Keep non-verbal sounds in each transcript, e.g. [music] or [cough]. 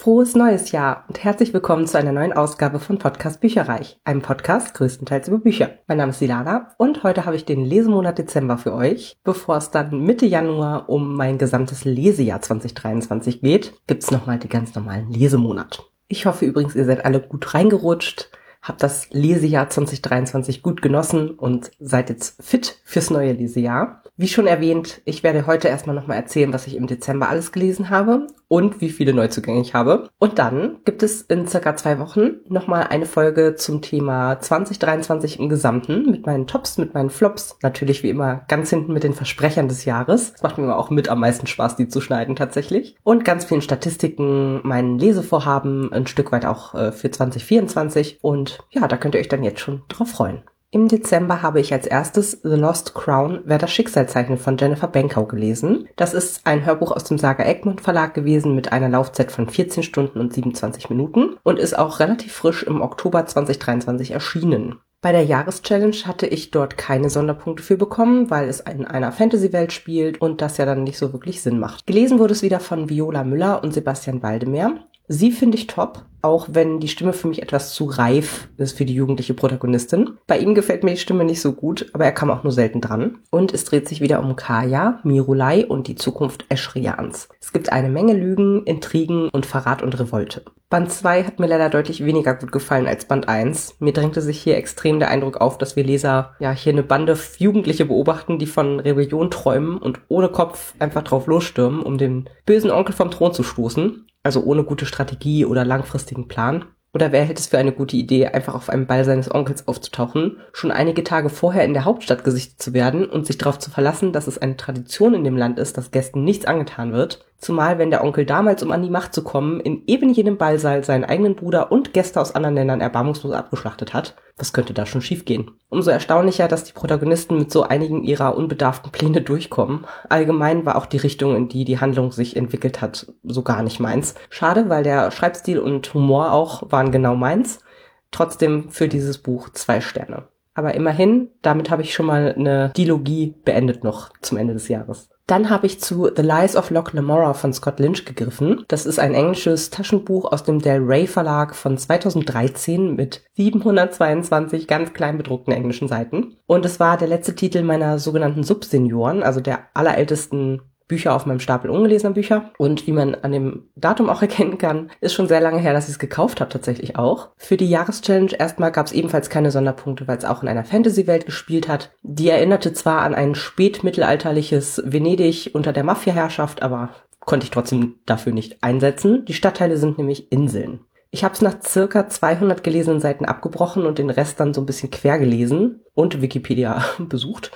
Frohes neues Jahr und herzlich willkommen zu einer neuen Ausgabe von Podcast Bücherreich, einem Podcast größtenteils über Bücher. Mein Name ist Silana und heute habe ich den Lesemonat Dezember für euch. Bevor es dann Mitte Januar um mein gesamtes Lesejahr 2023 geht, gibt's nochmal die ganz normalen Lesemonat. Ich hoffe übrigens, ihr seid alle gut reingerutscht, habt das Lesejahr 2023 gut genossen und seid jetzt fit fürs neue Lesejahr. Wie schon erwähnt, ich werde heute erstmal nochmal erzählen, was ich im Dezember alles gelesen habe und wie viele Neuzugänge ich habe. Und dann gibt es in circa zwei Wochen nochmal eine Folge zum Thema 2023 im Gesamten mit meinen Tops, mit meinen Flops. Natürlich wie immer ganz hinten mit den Versprechern des Jahres. Das macht mir auch mit am meisten Spaß, die zu schneiden tatsächlich. Und ganz vielen Statistiken, meinen Lesevorhaben, ein Stück weit auch äh, für 2024. Und ja, da könnt ihr euch dann jetzt schon drauf freuen. Im Dezember habe ich als erstes The Lost Crown, Wer das Schicksal zeichnet von Jennifer Benkau gelesen. Das ist ein Hörbuch aus dem Saga Egmont Verlag gewesen mit einer Laufzeit von 14 Stunden und 27 Minuten und ist auch relativ frisch im Oktober 2023 erschienen. Bei der Jahreschallenge hatte ich dort keine Sonderpunkte für bekommen, weil es in einer Fantasy-Welt spielt und das ja dann nicht so wirklich Sinn macht. Gelesen wurde es wieder von Viola Müller und Sebastian Waldemeyer. Sie finde ich top, auch wenn die Stimme für mich etwas zu reif ist für die jugendliche Protagonistin. Bei ihm gefällt mir die Stimme nicht so gut, aber er kam auch nur selten dran. Und es dreht sich wieder um Kaya, Mirulai und die Zukunft Eschrians. Es gibt eine Menge Lügen, Intrigen und Verrat und Revolte. Band 2 hat mir leider deutlich weniger gut gefallen als Band 1. Mir drängte sich hier extrem der Eindruck auf, dass wir Leser ja hier eine Bande Jugendliche beobachten, die von Rebellion träumen und ohne Kopf einfach drauf losstürmen, um den bösen Onkel vom Thron zu stoßen. Also ohne gute Strategie oder langfristigen Plan. Oder wer hält es für eine gute Idee, einfach auf einem Ball seines Onkels aufzutauchen, schon einige Tage vorher in der Hauptstadt gesichtet zu werden und sich darauf zu verlassen, dass es eine Tradition in dem Land ist, dass Gästen nichts angetan wird, zumal wenn der Onkel damals, um an die Macht zu kommen, in eben jenem Ballsaal seinen eigenen Bruder und Gäste aus anderen Ländern erbarmungslos abgeschlachtet hat. Was könnte da schon schiefgehen? Umso erstaunlicher, dass die Protagonisten mit so einigen ihrer unbedarften Pläne durchkommen. Allgemein war auch die Richtung, in die die Handlung sich entwickelt hat, so gar nicht meins. Schade, weil der Schreibstil und Humor auch waren genau meins. Trotzdem für dieses Buch zwei Sterne. Aber immerhin, damit habe ich schon mal eine Dilogie beendet noch zum Ende des Jahres. Dann habe ich zu The Lies of Loch Lamora von Scott Lynch gegriffen. Das ist ein englisches Taschenbuch aus dem Del Rey Verlag von 2013 mit 722 ganz klein bedruckten englischen Seiten. Und es war der letzte Titel meiner sogenannten Subsenioren, also der allerältesten Bücher auf meinem Stapel ungelesener Bücher. Und wie man an dem Datum auch [laughs] erkennen kann, ist schon sehr lange her, dass ich es gekauft habe, tatsächlich auch. Für die Jahreschallenge erstmal gab es ebenfalls keine Sonderpunkte, weil es auch in einer Fantasy-Welt gespielt hat. Die erinnerte zwar an ein spätmittelalterliches Venedig unter der Mafia-Herrschaft, aber konnte ich trotzdem dafür nicht einsetzen. Die Stadtteile sind nämlich Inseln. Ich habe es nach circa 200 gelesenen Seiten abgebrochen und den Rest dann so ein bisschen quer gelesen und Wikipedia [laughs] besucht.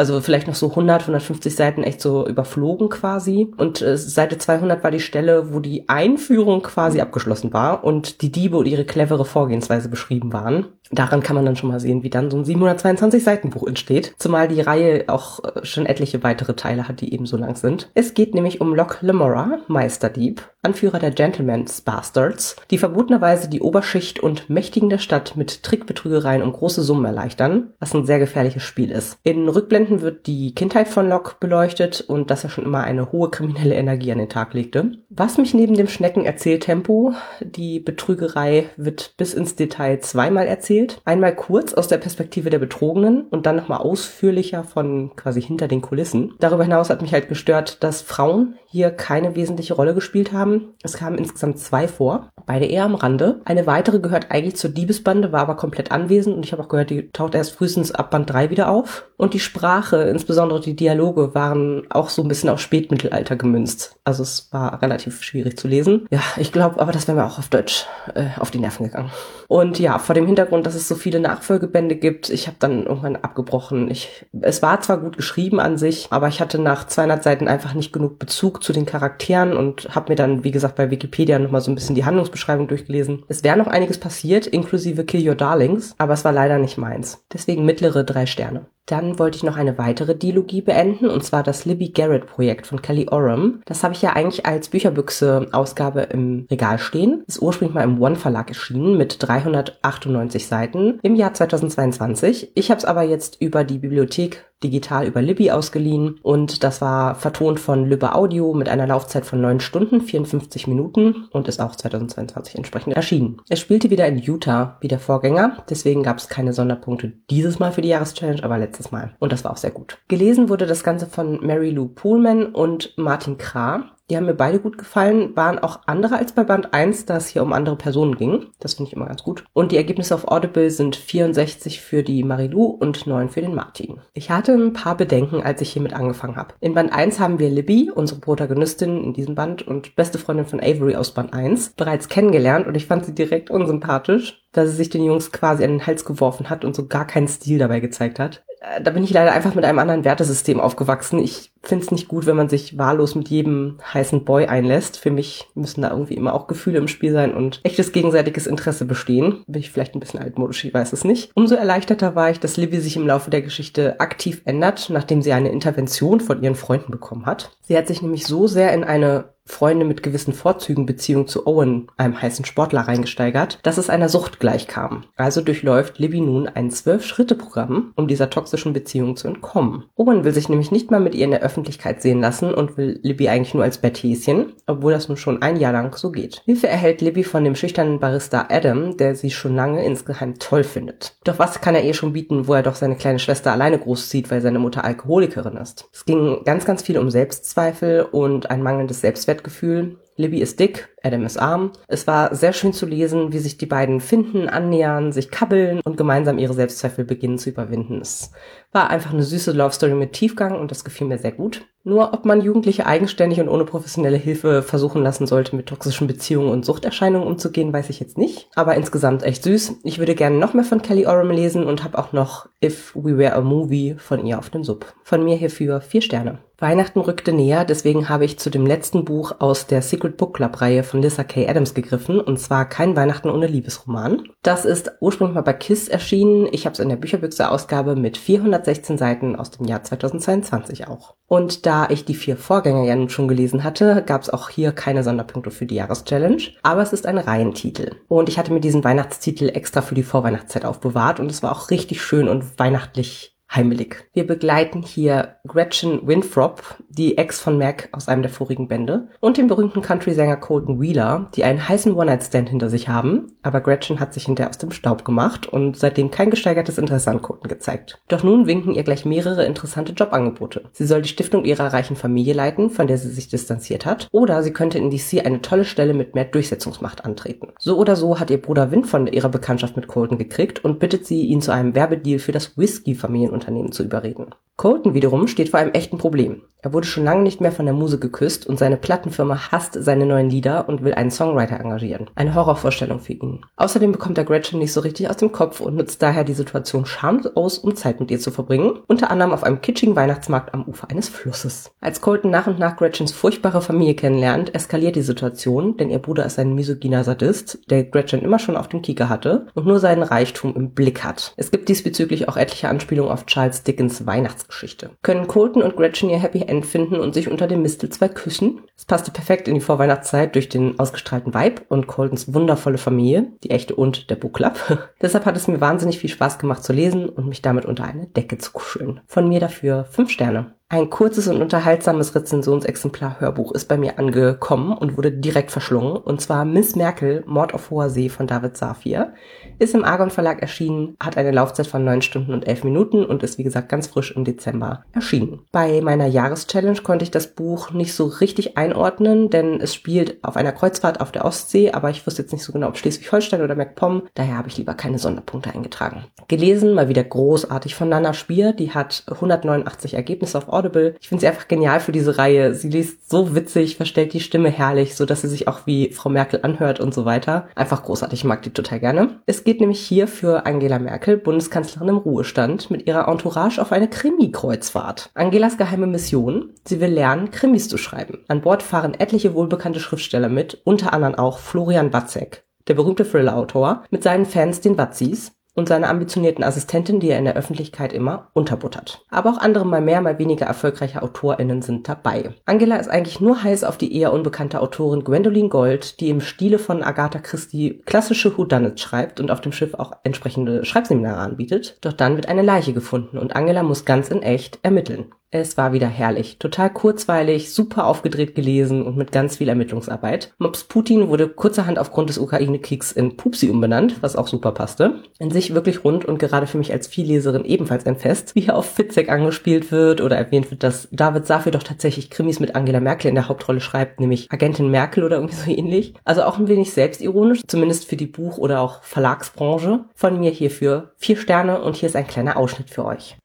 Also vielleicht noch so 100, 150 Seiten echt so überflogen quasi. Und äh, Seite 200 war die Stelle, wo die Einführung quasi abgeschlossen war und die Diebe und ihre clevere Vorgehensweise beschrieben waren. Daran kann man dann schon mal sehen, wie dann so ein 722 Seiten Buch entsteht. Zumal die Reihe auch äh, schon etliche weitere Teile hat, die ebenso lang sind. Es geht nämlich um Locke Lamora, Meisterdieb, Anführer der Gentleman's Bastards, die verbotenerweise die Oberschicht und Mächtigen der Stadt mit Trickbetrügereien um große Summen erleichtern, was ein sehr gefährliches Spiel ist. In Rückblenden wird die Kindheit von Locke beleuchtet und dass er schon immer eine hohe kriminelle Energie an den Tag legte. Was mich neben dem Schnecken-Erzähltempo, die Betrügerei wird bis ins Detail zweimal erzählt. Einmal kurz aus der Perspektive der Betrogenen und dann nochmal ausführlicher von quasi hinter den Kulissen. Darüber hinaus hat mich halt gestört, dass Frauen hier keine wesentliche Rolle gespielt haben. Es kamen insgesamt zwei vor, beide eher am Rande. Eine weitere gehört eigentlich zur Diebesbande, war aber komplett anwesend und ich habe auch gehört, die taucht erst frühestens ab Band 3 wieder auf. Und die Sprache, insbesondere die Dialoge, waren auch so ein bisschen auf Spätmittelalter gemünzt. Also es war relativ schwierig zu lesen. Ja, ich glaube, aber das wäre mir auch auf Deutsch äh, auf die Nerven gegangen. Und ja, vor dem Hintergrund, dass es so viele Nachfolgebände gibt, ich habe dann irgendwann abgebrochen. Ich, es war zwar gut geschrieben an sich, aber ich hatte nach 200 Seiten einfach nicht genug Bezug zu den Charakteren und habe mir dann, wie gesagt, bei Wikipedia nochmal so ein bisschen die Handlungsbeschreibung durchgelesen. Es wäre noch einiges passiert, inklusive Kill Your Darlings, aber es war leider nicht meins. Deswegen mittlere drei Sterne. Dann wollte ich noch eine weitere Dilogie beenden, und zwar das Libby Garrett Projekt von Kelly Oram. Das habe ich ja eigentlich als Bücherbüchse-Ausgabe im Regal stehen. Ist ursprünglich mal im One Verlag erschienen mit 398 Seiten im Jahr 2022. Ich habe es aber jetzt über die Bibliothek digital über Libby ausgeliehen und das war vertont von Lübbe Audio mit einer Laufzeit von 9 Stunden, 54 Minuten und ist auch 2022 entsprechend erschienen. Es spielte wieder in Utah wie der Vorgänger, deswegen gab es keine Sonderpunkte dieses Mal für die Jahreschallenge, aber letztes Mal und das war auch sehr gut. Gelesen wurde das Ganze von Mary Lou Poolman und Martin Krah. Die haben mir beide gut gefallen, waren auch andere als bei Band 1, da es hier um andere Personen ging. Das finde ich immer ganz gut. Und die Ergebnisse auf Audible sind 64 für die Marilou und 9 für den Martin. Ich hatte ein paar Bedenken, als ich hiermit angefangen habe. In Band 1 haben wir Libby, unsere Protagonistin in diesem Band und beste Freundin von Avery aus Band 1, bereits kennengelernt und ich fand sie direkt unsympathisch, da sie sich den Jungs quasi an den Hals geworfen hat und so gar keinen Stil dabei gezeigt hat. Äh, da bin ich leider einfach mit einem anderen Wertesystem aufgewachsen. Ich finde es nicht gut, wenn man sich wahllos mit jedem heißen Boy einlässt. Für mich müssen da irgendwie immer auch Gefühle im Spiel sein und echtes gegenseitiges Interesse bestehen. Bin ich vielleicht ein bisschen altmodisch, ich weiß es nicht. Umso erleichterter war ich, dass Libby sich im Laufe der Geschichte aktiv ändert, nachdem sie eine Intervention von ihren Freunden bekommen hat. Sie hat sich nämlich so sehr in eine Freunde mit gewissen Vorzügen Beziehung zu Owen, einem heißen Sportler, reingesteigert, dass es einer Sucht gleichkam. Also durchläuft Libby nun ein Zwölf-Schritte-Programm, um dieser toxischen Beziehung zu entkommen. Owen will sich nämlich nicht mal mit ihr in der Öffentlichkeit sehen lassen und will Libby eigentlich nur als Betthäschen, obwohl das nun schon ein Jahr lang so geht. Hilfe erhält Libby von dem schüchternen Barista Adam, der sie schon lange insgeheim toll findet. Doch was kann er ihr schon bieten, wo er doch seine kleine Schwester alleine großzieht, weil seine Mutter Alkoholikerin ist? Es ging ganz, ganz viel um Selbstzweifel und ein mangelndes Selbstwert Selbstwertgefühl. Libby ist dick, Adam ist arm. Es war sehr schön zu lesen, wie sich die beiden finden, annähern, sich kabbeln und gemeinsam ihre Selbstzweifel beginnen zu überwinden. Es war einfach eine süße Love Story mit Tiefgang und das gefiel mir sehr gut. Nur ob man Jugendliche eigenständig und ohne professionelle Hilfe versuchen lassen sollte, mit toxischen Beziehungen und Suchterscheinungen umzugehen, weiß ich jetzt nicht. Aber insgesamt echt süß. Ich würde gerne noch mehr von Kelly Oram lesen und habe auch noch If We Were a Movie von ihr auf dem Sub. Von mir hierfür vier Sterne. Weihnachten rückte näher, deswegen habe ich zu dem letzten Buch aus der Secret Book Club Reihe von Lissa K. Adams gegriffen, und zwar Kein Weihnachten ohne Liebesroman. Das ist ursprünglich mal bei KISS erschienen. Ich habe es in der Bücherbüchse-Ausgabe mit 416 Seiten aus dem Jahr 2022 auch. Und da ich die vier Vorgänger ja nun schon gelesen hatte, gab es auch hier keine Sonderpunkte für die Jahreschallenge. Aber es ist ein Reihentitel. Und ich hatte mir diesen Weihnachtstitel extra für die Vorweihnachtszeit aufbewahrt und es war auch richtig schön und weihnachtlich heimelig. Wir begleiten hier Gretchen Winthrop, die Ex von Mac aus einem der vorigen Bände, und den berühmten Country-Sänger Colton Wheeler, die einen heißen One-Night-Stand hinter sich haben, aber Gretchen hat sich hinterher aus dem Staub gemacht und seitdem kein gesteigertes Interesse an Colton gezeigt. Doch nun winken ihr gleich mehrere interessante Jobangebote. Sie soll die Stiftung ihrer reichen Familie leiten, von der sie sich distanziert hat, oder sie könnte in DC eine tolle Stelle mit mehr Durchsetzungsmacht antreten. So oder so hat ihr Bruder Wind von ihrer Bekanntschaft mit Colton gekriegt und bittet sie, ihn zu einem Werbedeal für das Whisky-Familienunternehmen Unternehmen zu überreden. Colton wiederum steht vor einem echten Problem. Er wurde schon lange nicht mehr von der Muse geküsst und seine Plattenfirma hasst seine neuen Lieder und will einen Songwriter engagieren. Eine Horrorvorstellung für ihn. Außerdem bekommt er Gretchen nicht so richtig aus dem Kopf und nutzt daher die Situation schamlos aus, um Zeit mit ihr zu verbringen, unter anderem auf einem kitschigen Weihnachtsmarkt am Ufer eines Flusses. Als Colton nach und nach Gretchens furchtbare Familie kennenlernt, eskaliert die Situation, denn ihr Bruder ist ein misogyner Sadist, der Gretchen immer schon auf dem Kieker hatte und nur seinen Reichtum im Blick hat. Es gibt diesbezüglich auch etliche Anspielungen auf Charles Dickens Weihnachtsgeschichte. Können Colton und Gretchen ihr Happy End finden und sich unter dem Mistel zwei küssen? Es passte perfekt in die Vorweihnachtszeit durch den ausgestrahlten Vibe und Coltons wundervolle Familie, die echte und der Book. [laughs] Deshalb hat es mir wahnsinnig viel Spaß gemacht zu lesen und mich damit unter eine Decke zu kuscheln. Von mir dafür fünf Sterne. Ein kurzes und unterhaltsames Rezensionsexemplar-Hörbuch ist bei mir angekommen und wurde direkt verschlungen. Und zwar Miss Merkel, Mord auf hoher See von David Safir. Ist im Argon Verlag erschienen, hat eine Laufzeit von neun Stunden und elf Minuten und ist wie gesagt ganz frisch im Dezember erschienen. Bei meiner Jahreschallenge konnte ich das Buch nicht so richtig einordnen, denn es spielt auf einer Kreuzfahrt auf der Ostsee, aber ich wusste jetzt nicht so genau, ob Schleswig-Holstein oder MacPom. Daher habe ich lieber keine Sonderpunkte eingetragen. Gelesen, mal wieder großartig von Nana Spier. Die hat 189 Ergebnisse auf Audible. Ich finde sie einfach genial für diese Reihe. Sie liest so witzig, verstellt die Stimme herrlich, so dass sie sich auch wie Frau Merkel anhört und so weiter. Einfach großartig, ich mag die total gerne. Es geht nämlich hier für Angela Merkel, Bundeskanzlerin im Ruhestand, mit ihrer Entourage auf eine Krimi-Kreuzfahrt. Angelas geheime Mission, sie will lernen, Krimis zu schreiben. An Bord fahren etliche wohlbekannte Schriftsteller mit, unter anderem auch Florian Watzek, der berühmte Thriller-Autor, mit seinen Fans den Watzis und seiner ambitionierten Assistentin, die er in der Öffentlichkeit immer unterbuttert. Aber auch andere mal mehr, mal weniger erfolgreiche AutorInnen sind dabei. Angela ist eigentlich nur heiß auf die eher unbekannte Autorin Gwendoline Gold, die im Stile von Agatha Christie klassische Whodunits schreibt und auf dem Schiff auch entsprechende Schreibseminare anbietet. Doch dann wird eine Leiche gefunden und Angela muss ganz in echt ermitteln. Es war wieder herrlich. Total kurzweilig, super aufgedreht gelesen und mit ganz viel Ermittlungsarbeit. Mops Putin wurde kurzerhand aufgrund des Ukraine-Kriegs in Pupsi umbenannt, was auch super passte. In sich wirklich rund und gerade für mich als Vielleserin ebenfalls ein Fest, wie hier auf Fitzek angespielt wird oder erwähnt wird, dass David Safir doch tatsächlich Krimis mit Angela Merkel in der Hauptrolle schreibt, nämlich Agentin Merkel oder irgendwie so ähnlich. Also auch ein wenig selbstironisch, zumindest für die Buch- oder auch Verlagsbranche. Von mir hierfür vier Sterne und hier ist ein kleiner Ausschnitt für euch.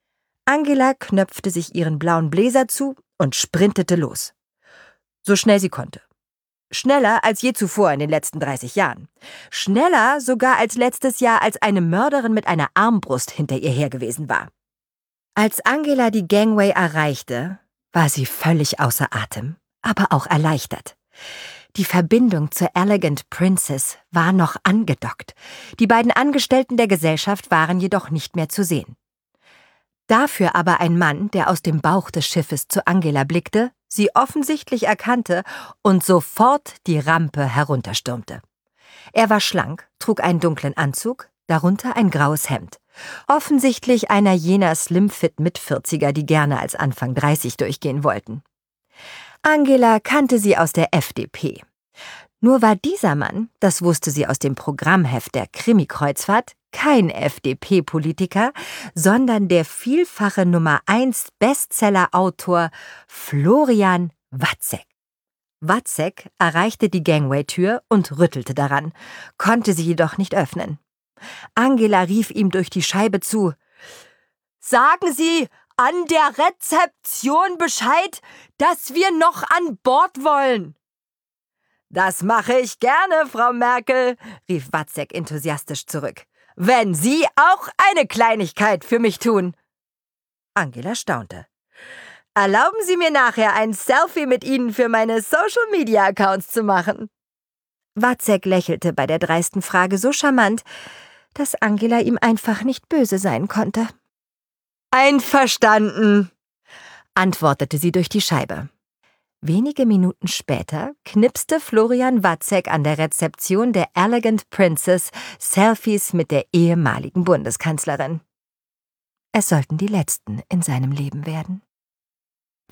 Angela knöpfte sich ihren blauen Bläser zu und sprintete los. So schnell sie konnte. Schneller als je zuvor in den letzten 30 Jahren. Schneller sogar als letztes Jahr, als eine Mörderin mit einer Armbrust hinter ihr her gewesen war. Als Angela die Gangway erreichte, war sie völlig außer Atem, aber auch erleichtert. Die Verbindung zur Elegant Princess war noch angedockt. Die beiden Angestellten der Gesellschaft waren jedoch nicht mehr zu sehen. Dafür aber ein Mann, der aus dem Bauch des Schiffes zu Angela blickte, sie offensichtlich erkannte und sofort die Rampe herunterstürmte. Er war schlank, trug einen dunklen Anzug, darunter ein graues Hemd. Offensichtlich einer jener Slimfit Mitvierziger, die gerne als Anfang 30 durchgehen wollten. Angela kannte sie aus der FDP. Nur war dieser Mann, das wusste sie aus dem Programmheft der Krimi-Kreuzfahrt, kein FDP-Politiker, sondern der vielfache Nummer 1 Bestseller-Autor Florian Watzek. Watzek erreichte die Gangway-Tür und rüttelte daran, konnte sie jedoch nicht öffnen. Angela rief ihm durch die Scheibe zu Sagen Sie an der Rezeption Bescheid, dass wir noch an Bord wollen. Das mache ich gerne, Frau Merkel, rief Watzek enthusiastisch zurück wenn Sie auch eine Kleinigkeit für mich tun. Angela staunte. Erlauben Sie mir nachher ein Selfie mit Ihnen für meine Social-Media-Accounts zu machen. Watzek lächelte bei der dreisten Frage so charmant, dass Angela ihm einfach nicht böse sein konnte. Einverstanden, antwortete sie durch die Scheibe. Wenige Minuten später knipste Florian Watzek an der Rezeption der Elegant Princess Selfies mit der ehemaligen Bundeskanzlerin. Es sollten die letzten in seinem Leben werden.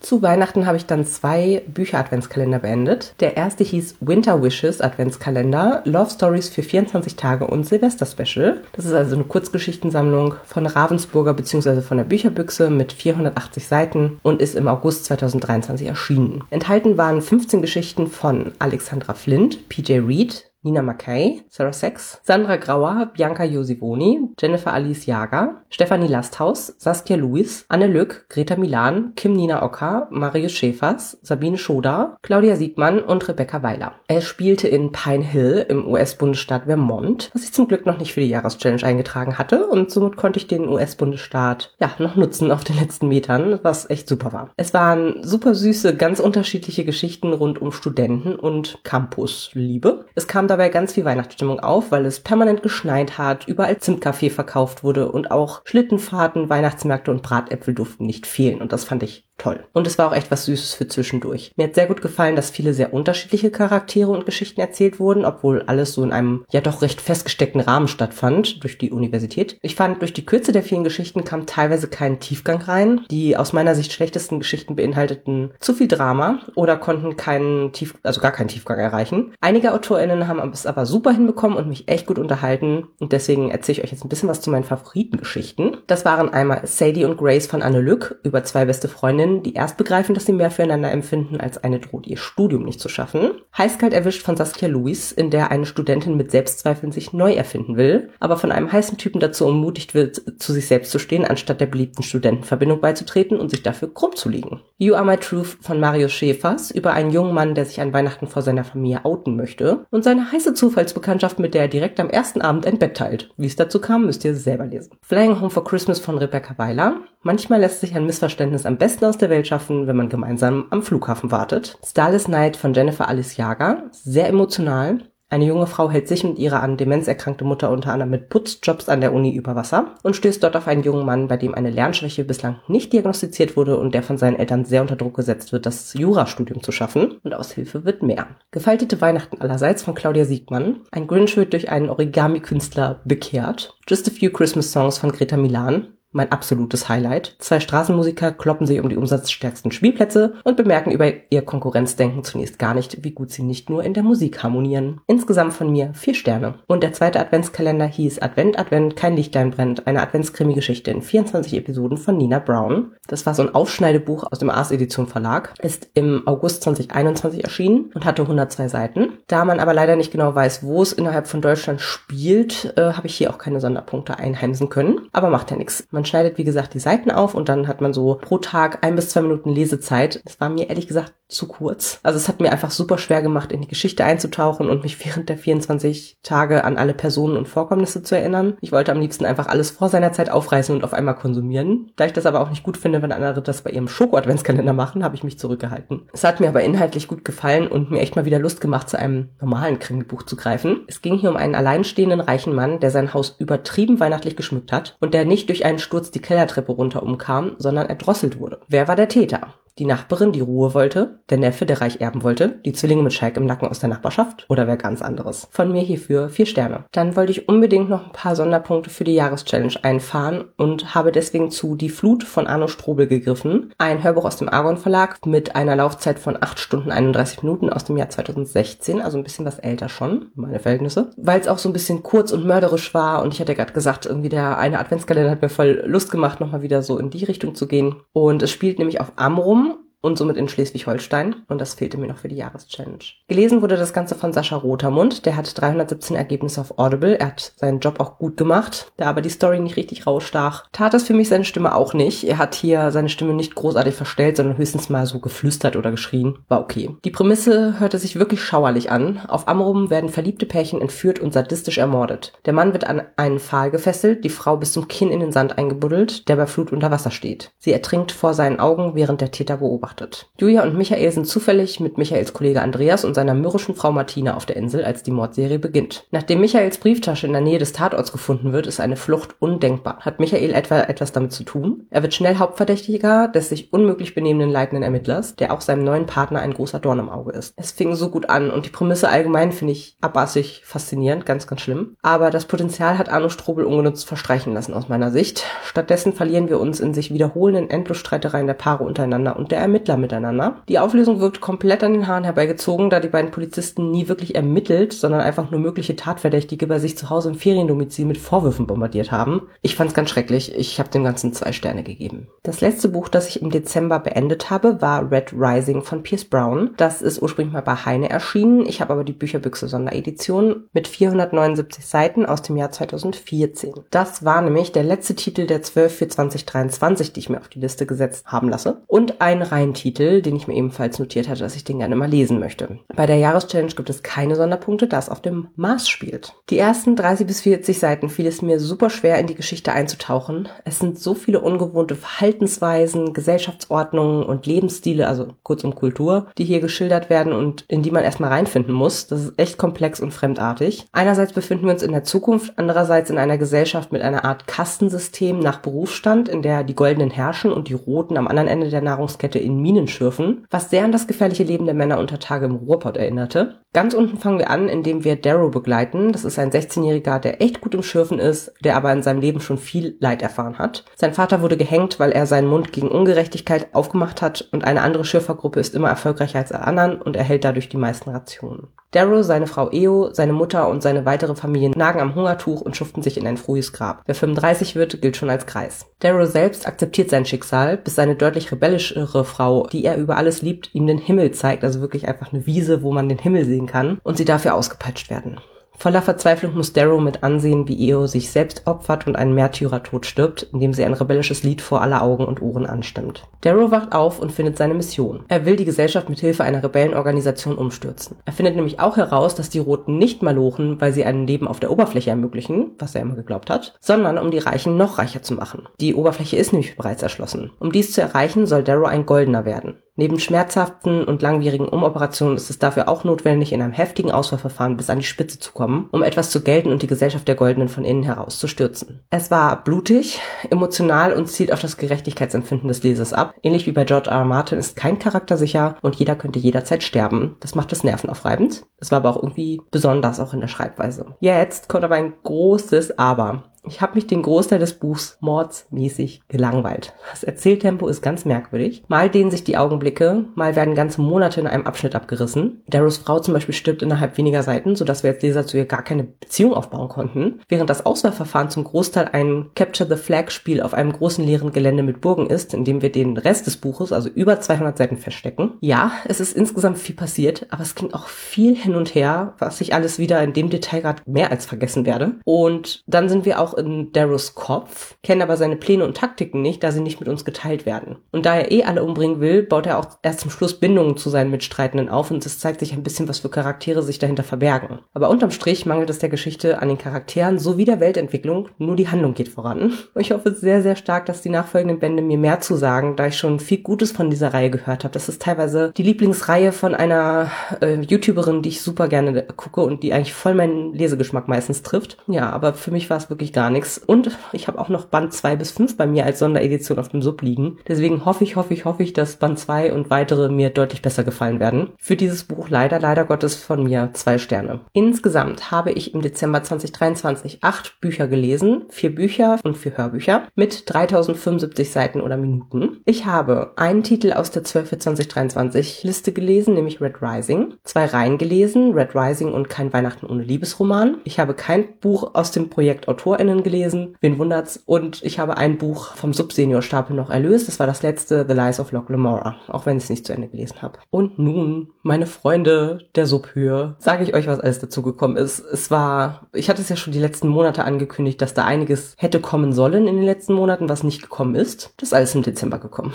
Zu Weihnachten habe ich dann zwei Bücher-Adventskalender beendet. Der erste hieß Winter Wishes Adventskalender, Love Stories für 24 Tage und Silvester Special. Das ist also eine Kurzgeschichtensammlung von Ravensburger bzw. von der Bücherbüchse mit 480 Seiten und ist im August 2023 erschienen. Enthalten waren 15 Geschichten von Alexandra Flint, PJ Reed, Nina Mackay, Sarah Sex, Sandra Grauer, Bianca Josivoni, Jennifer Alice Jager, Stefanie Lasthaus, Saskia Lewis, Anne Lück, Greta Milan, Kim Nina Ocker, Marius Schäfers, Sabine Schoda, Claudia Siegmann und Rebecca Weiler. Er spielte in Pine Hill im US-Bundesstaat Vermont, was ich zum Glück noch nicht für die Jahreschallenge eingetragen hatte und somit konnte ich den US-Bundesstaat ja noch nutzen auf den letzten Metern, was echt super war. Es waren super süße, ganz unterschiedliche Geschichten rund um Studenten und Campusliebe. Es kam dabei ganz viel Weihnachtsstimmung auf, weil es permanent geschneit hat, überall Zimtkaffee verkauft wurde und auch Schlittenfahrten, Weihnachtsmärkte und Bratäpfel durften nicht fehlen. Und das fand ich toll. Und es war auch echt was Süßes für zwischendurch. Mir hat sehr gut gefallen, dass viele sehr unterschiedliche Charaktere und Geschichten erzählt wurden, obwohl alles so in einem ja doch recht festgesteckten Rahmen stattfand durch die Universität. Ich fand, durch die Kürze der vielen Geschichten kam teilweise kein Tiefgang rein. Die aus meiner Sicht schlechtesten Geschichten beinhalteten zu viel Drama oder konnten keinen Tief, also gar keinen Tiefgang erreichen. Einige AutorInnen haben es aber super hinbekommen und mich echt gut unterhalten und deswegen erzähle ich euch jetzt ein bisschen was zu meinen Favoritengeschichten. Das waren einmal Sadie und Grace von Anne Lück über zwei beste Freundinnen Freundinnen, die erst begreifen, dass sie mehr füreinander empfinden, als eine droht, ihr Studium nicht zu schaffen. Heißkalt erwischt von Saskia Lewis, in der eine Studentin mit Selbstzweifeln sich neu erfinden will, aber von einem heißen Typen dazu ermutigt wird, zu sich selbst zu stehen, anstatt der beliebten Studentenverbindung beizutreten und sich dafür krumm zu liegen. You Are My Truth von Mario Schäfers über einen jungen Mann, der sich an Weihnachten vor seiner Familie outen möchte und seine heiße Zufallsbekanntschaft, mit der er direkt am ersten Abend ein Bett teilt. Wie es dazu kam, müsst ihr selber lesen. Flying Home for Christmas von Rebecca Weiler. Manchmal lässt sich ein Missverständnis am besten aus der Welt schaffen, wenn man gemeinsam am Flughafen wartet. Starless Night von Jennifer Alice Jager, sehr emotional. Eine junge Frau hält sich und ihre an Demenz erkrankte Mutter unter anderem mit Putzjobs an der Uni über Wasser und stößt dort auf einen jungen Mann, bei dem eine Lernschwäche bislang nicht diagnostiziert wurde und der von seinen Eltern sehr unter Druck gesetzt wird, das Jurastudium zu schaffen. Und aus Hilfe wird mehr. Gefaltete Weihnachten allerseits von Claudia Siegmann. Ein Grinch wird durch einen Origami-Künstler bekehrt. Just a Few Christmas Songs von Greta Milan mein absolutes Highlight. Zwei Straßenmusiker kloppen sich um die umsatzstärksten Spielplätze und bemerken über ihr Konkurrenzdenken zunächst gar nicht, wie gut sie nicht nur in der Musik harmonieren. Insgesamt von mir vier Sterne. Und der zweite Adventskalender hieß Advent, Advent, kein Lichtlein brennt, eine Adventskrimi-Geschichte in 24 Episoden von Nina Brown. Das war so ein Aufschneidebuch aus dem Ars Edition Verlag, ist im August 2021 erschienen und hatte 102 Seiten. Da man aber leider nicht genau weiß, wo es innerhalb von Deutschland spielt, äh, habe ich hier auch keine Sonderpunkte einheimsen können. Aber macht ja nichts. Man schneidet, wie gesagt, die Seiten auf und dann hat man so pro Tag ein bis zwei Minuten Lesezeit. Das war mir ehrlich gesagt zu kurz. Also es hat mir einfach super schwer gemacht, in die Geschichte einzutauchen und mich während der 24 Tage an alle Personen und Vorkommnisse zu erinnern. Ich wollte am liebsten einfach alles vor seiner Zeit aufreißen und auf einmal konsumieren. Da ich das aber auch nicht gut finde, wenn andere das bei ihrem Schoko-Adventskalender machen, habe ich mich zurückgehalten. Es hat mir aber inhaltlich gut gefallen und mir echt mal wieder Lust gemacht, zu einem normalen Krimibuch zu greifen. Es ging hier um einen alleinstehenden reichen Mann, der sein Haus übertrieben weihnachtlich geschmückt hat und der nicht durch einen Sturz die Kellertreppe runter umkam, sondern erdrosselt wurde. Wer war der Täter? Die Nachbarin, die Ruhe wollte, der Neffe, der reich erben wollte, die Zwillinge mit Schalk im Nacken aus der Nachbarschaft oder wer ganz anderes. Von mir hierfür vier Sterne. Dann wollte ich unbedingt noch ein paar Sonderpunkte für die Jahreschallenge einfahren und habe deswegen zu Die Flut von Arno Strobel gegriffen. Ein Hörbuch aus dem Argon Verlag mit einer Laufzeit von 8 Stunden 31 Minuten aus dem Jahr 2016, also ein bisschen was älter schon, meine Verhältnisse. Weil es auch so ein bisschen kurz und mörderisch war und ich hatte gerade gesagt, irgendwie der eine Adventskalender hat mir voll Lust gemacht, nochmal wieder so in die Richtung zu gehen. Und es spielt nämlich auf Amrum und somit in Schleswig-Holstein. Und das fehlte mir noch für die Jahreschallenge. Gelesen wurde das Ganze von Sascha Rotermund. Der hat 317 Ergebnisse auf Audible. Er hat seinen Job auch gut gemacht. Da aber die Story nicht richtig rausstach, tat es für mich seine Stimme auch nicht. Er hat hier seine Stimme nicht großartig verstellt, sondern höchstens mal so geflüstert oder geschrien. War okay. Die Prämisse hörte sich wirklich schauerlich an. Auf Amrum werden verliebte Pärchen entführt und sadistisch ermordet. Der Mann wird an einen Pfahl gefesselt, die Frau bis zum Kinn in den Sand eingebuddelt, der bei Flut unter Wasser steht. Sie ertrinkt vor seinen Augen, während der Täter beobachtet beobachtet. Julia und Michael sind zufällig mit Michaels Kollege Andreas und seiner mürrischen Frau Martina auf der Insel, als die Mordserie beginnt. Nachdem Michaels Brieftasche in der Nähe des Tatorts gefunden wird, ist eine Flucht undenkbar. Hat Michael etwa etwas damit zu tun? Er wird schnell Hauptverdächtiger des sich unmöglich benehmenden leitenden Ermittlers, der auch seinem neuen Partner ein großer Dorn im Auge ist. Es fing so gut an und die Prämisse allgemein finde ich abartig faszinierend, ganz, ganz schlimm. Aber das Potenzial hat Arno Strobel ungenutzt verstreichen lassen aus meiner Sicht. Stattdessen verlieren wir uns in sich wiederholenden Endlosstreitereien der Paare untereinander und der Ermittler Ermittler miteinander. Die Auflösung wirkt komplett an den Haaren herbeigezogen, da die beiden Polizisten nie wirklich ermittelt, sondern einfach nur mögliche Tatverdächtige bei sich zu Hause im Feriendomizil mit Vorwürfen bombardiert haben. Ich fand's ganz schrecklich. Ich habe dem Ganzen zwei Sterne gegeben. Das letzte Buch, das ich im Dezember beendet habe, war Red Rising von Pierce Brown. Das ist ursprünglich mal bei Heine erschienen. Ich habe aber die Bücherbüchse Sonderedition mit 479 Seiten aus dem Jahr 2014. Das war nämlich der letzte Titel der 12 für 2023, die ich mir auf die Liste gesetzt haben lasse. Und ein rein Titel, den ich mir ebenfalls notiert hatte, dass ich den gerne mal lesen möchte. Bei der Jahreschallenge gibt es keine Sonderpunkte, da es auf dem Mars spielt. Die ersten 30 bis 40 Seiten fiel es mir super schwer, in die Geschichte einzutauchen. Es sind so viele ungewohnte Verhaltensweisen, Gesellschaftsordnungen und Lebensstile, also kurzum Kultur, die hier geschildert werden und in die man erstmal reinfinden muss. Das ist echt komplex und fremdartig. Einerseits befinden wir uns in der Zukunft, andererseits in einer Gesellschaft mit einer Art Kastensystem nach Berufsstand, in der die Goldenen herrschen und die Roten am anderen Ende der Nahrungskette in Minen schürfen, was sehr an das gefährliche Leben der Männer unter Tage im Ruhrpott erinnerte. Ganz unten fangen wir an, indem wir Darrow begleiten. Das ist ein 16-Jähriger, der echt gut im Schürfen ist, der aber in seinem Leben schon viel Leid erfahren hat. Sein Vater wurde gehängt, weil er seinen Mund gegen Ungerechtigkeit aufgemacht hat und eine andere Schürfergruppe ist immer erfolgreicher als alle anderen und erhält dadurch die meisten Rationen. Darrow, seine Frau Eo, seine Mutter und seine weitere Familie nagen am Hungertuch und schuften sich in ein frühes Grab. Wer 35 wird, gilt schon als Kreis. Darrow selbst akzeptiert sein Schicksal, bis seine deutlich rebellischere Frau, die er über alles liebt, ihm den Himmel zeigt, also wirklich einfach eine Wiese, wo man den Himmel sehen kann, und sie dafür ausgepeitscht werden. Voller Verzweiflung muss Darrow mit ansehen, wie Eo sich selbst opfert und einen Märtyrertod stirbt, indem sie ein rebellisches Lied vor aller Augen und Ohren anstimmt. Darrow wacht auf und findet seine Mission. Er will die Gesellschaft mit Hilfe einer Rebellenorganisation umstürzen. Er findet nämlich auch heraus, dass die Roten nicht malochen, weil sie ein Leben auf der Oberfläche ermöglichen, was er immer geglaubt hat, sondern um die Reichen noch reicher zu machen. Die Oberfläche ist nämlich bereits erschlossen. Um dies zu erreichen, soll Darrow ein Goldener werden. Neben schmerzhaften und langwierigen Umoperationen ist es dafür auch notwendig, in einem heftigen Auswahlverfahren bis an die Spitze zu kommen, um etwas zu gelten und die Gesellschaft der Goldenen von innen heraus zu stürzen. Es war blutig, emotional und zielt auf das Gerechtigkeitsempfinden des Lesers ab. Ähnlich wie bei George R. R. Martin ist kein Charakter sicher und jeder könnte jederzeit sterben. Das macht es nervenaufreibend. Es war aber auch irgendwie besonders auch in der Schreibweise. Jetzt kommt aber ein großes Aber. Ich habe mich den Großteil des Buchs mordsmäßig gelangweilt. Das Erzähltempo ist ganz merkwürdig. Mal dehnen sich die Augenblicke, mal werden ganze Monate in einem Abschnitt abgerissen. Darrows Frau zum Beispiel stirbt innerhalb weniger Seiten, sodass wir als Leser zu ihr gar keine Beziehung aufbauen konnten. Während das Auswahlverfahren zum Großteil ein Capture the Flag Spiel auf einem großen leeren Gelände mit Burgen ist, in dem wir den Rest des Buches, also über 200 Seiten feststecken. Ja, es ist insgesamt viel passiert, aber es ging auch viel hin und her, was ich alles wieder in dem Detail gerade mehr als vergessen werde. Und dann sind wir auch in Darrows Kopf, kennen aber seine Pläne und Taktiken nicht, da sie nicht mit uns geteilt werden. Und da er eh alle umbringen will, baut er auch erst zum Schluss Bindungen zu seinen Mitstreitenden auf und es zeigt sich ein bisschen, was für Charaktere sich dahinter verbergen. Aber unterm Strich mangelt es der Geschichte an den Charakteren sowie der Weltentwicklung, nur die Handlung geht voran. Ich hoffe sehr, sehr stark, dass die nachfolgenden Bände mir mehr zu sagen, da ich schon viel Gutes von dieser Reihe gehört habe. Das ist teilweise die Lieblingsreihe von einer äh, YouTuberin, die ich super gerne gucke und die eigentlich voll meinen Lesegeschmack meistens trifft. Ja, aber für mich war es wirklich gar gar nichts. Und ich habe auch noch Band 2 bis 5 bei mir als Sonderedition auf dem Sub liegen. Deswegen hoffe ich, hoffe ich, hoffe ich, dass Band 2 und weitere mir deutlich besser gefallen werden. Für dieses Buch leider, leider Gottes von mir zwei Sterne. Insgesamt habe ich im Dezember 2023 acht Bücher gelesen, vier Bücher und vier Hörbücher mit 3075 Seiten oder Minuten. Ich habe einen Titel aus der 12 für 2023 Liste gelesen, nämlich Red Rising, zwei Reihen gelesen, Red Rising und Kein Weihnachten ohne Liebesroman. Ich habe kein Buch aus dem Projekt AutorInnen Freundinnen gelesen, wen wundert's. Und ich habe ein Buch vom Subsenior-Stapel noch erlöst. Das war das letzte, The Lies of Locke Lamora, auch wenn ich es nicht zu Ende gelesen habe. Und nun, meine Freunde der Subhöhe, sage ich euch, was alles dazu gekommen ist. Es war, ich hatte es ja schon die letzten Monate angekündigt, dass da einiges hätte kommen sollen in den letzten Monaten, was nicht gekommen ist. Das ist alles im Dezember gekommen.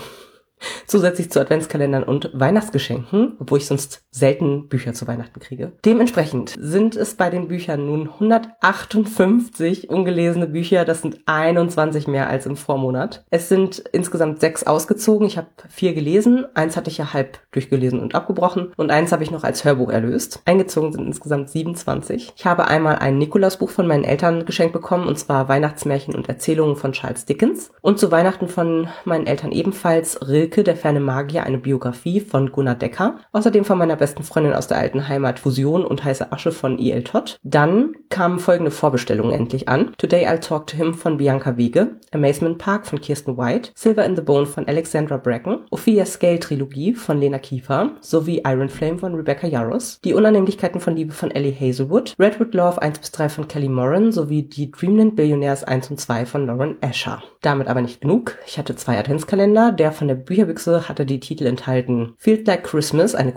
[laughs] Zusätzlich zu Adventskalendern und Weihnachtsgeschenken, obwohl ich sonst selten Bücher zu Weihnachten kriege. Dementsprechend sind es bei den Büchern nun 158 ungelesene Bücher. Das sind 21 mehr als im Vormonat. Es sind insgesamt sechs ausgezogen. Ich habe vier gelesen. Eins hatte ich ja halb durchgelesen und abgebrochen. Und eins habe ich noch als Hörbuch erlöst. Eingezogen sind insgesamt 27. Ich habe einmal ein Nikolausbuch von meinen Eltern geschenkt bekommen, und zwar Weihnachtsmärchen und Erzählungen von Charles Dickens. Und zu Weihnachten von meinen Eltern ebenfalls Rilke, der ferne Magier, eine Biografie von Gunnar Decker. Außerdem von meiner besten Freundin aus der alten Heimat Fusion und Heiße Asche von E.L. Todd. Dann kamen folgende Vorbestellungen endlich an. Today I'll Talk to Him von Bianca Wiege, Amazement Park von Kirsten White, Silver in the Bone von Alexandra Bracken, Ophelia Scale Trilogie von Lena Kiefer sowie Iron Flame von Rebecca Yarros, Die Unannehmlichkeiten von Liebe von Ellie Hazelwood, Redwood Love 1 bis 3 von Kelly Moran sowie Die Dreamland Billionaires 1 und 2 von Lauren Asher. Damit aber nicht genug. Ich hatte zwei Adventskalender. Der von der Bücherbüchse hatte die Titel enthalten Feels Like Christmas, eine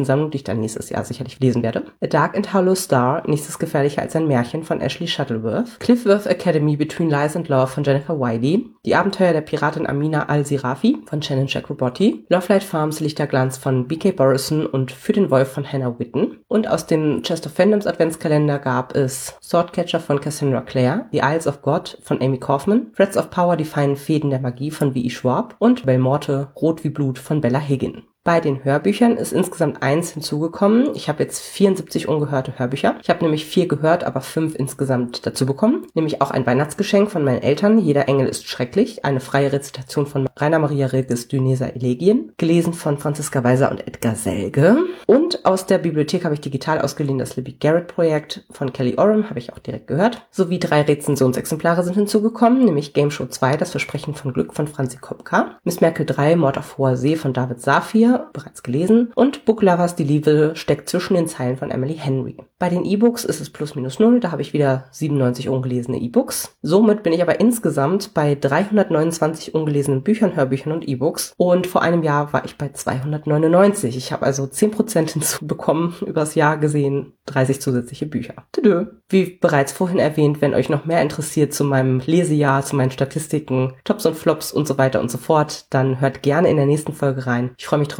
Kurzgeschichtensammlung, die ich dann nächstes Jahr sicherlich lesen werde. A Dark and Hollow Star, ist gefährlicher als ein Märchen von Ashley Shuttleworth. Cliffworth Academy Between Lies and Love von Jennifer Wiley. Die Abenteuer der Piratin Amina Al-Sirafi von Shannon Chakraborty. Lovelight Farms Lichterglanz von B.K. Borison und Für den Wolf von Hannah Witten. Und aus dem Chest of Fandoms Adventskalender gab es Swordcatcher von Cassandra Clare, The Isles of God von Amy Kaufman, Threads of Power, die feinen Fäden der Magie von V.E. Schwab und Belmorte, Rot wie Blut von Bella Higgin. Bei den Hörbüchern ist insgesamt eins hinzugekommen. Ich habe jetzt 74 ungehörte Hörbücher. Ich habe nämlich vier gehört, aber fünf insgesamt dazu bekommen. Nämlich auch ein Weihnachtsgeschenk von meinen Eltern. Jeder Engel ist schrecklich. Eine freie Rezitation von Rainer Maria Rilkes Dyneser Elegien. Gelesen von Franziska Weiser und Edgar Selge. Und aus der Bibliothek habe ich digital ausgeliehen das Libby Garrett Projekt von Kelly Oram. Habe ich auch direkt gehört. Sowie drei Rezensionsexemplare sind hinzugekommen. Nämlich Game Show 2, das Versprechen von Glück von Franzi Kopka. Miss Merkel 3, Mord auf hoher See von David Safir bereits gelesen, und Book Lovers, die Liebe steckt zwischen den Zeilen von Emily Henry. Bei den E-Books ist es plus minus null, da habe ich wieder 97 ungelesene E-Books. Somit bin ich aber insgesamt bei 329 ungelesenen Büchern, Hörbüchern und E-Books und vor einem Jahr war ich bei 299. Ich habe also 10% [laughs] hinzubekommen, übers Jahr gesehen 30 zusätzliche Bücher. Tüdö. Wie bereits vorhin erwähnt, wenn euch noch mehr interessiert zu meinem Lesejahr, zu meinen Statistiken, Tops und Flops und so weiter und so fort, dann hört gerne in der nächsten Folge rein. Ich freue mich drauf,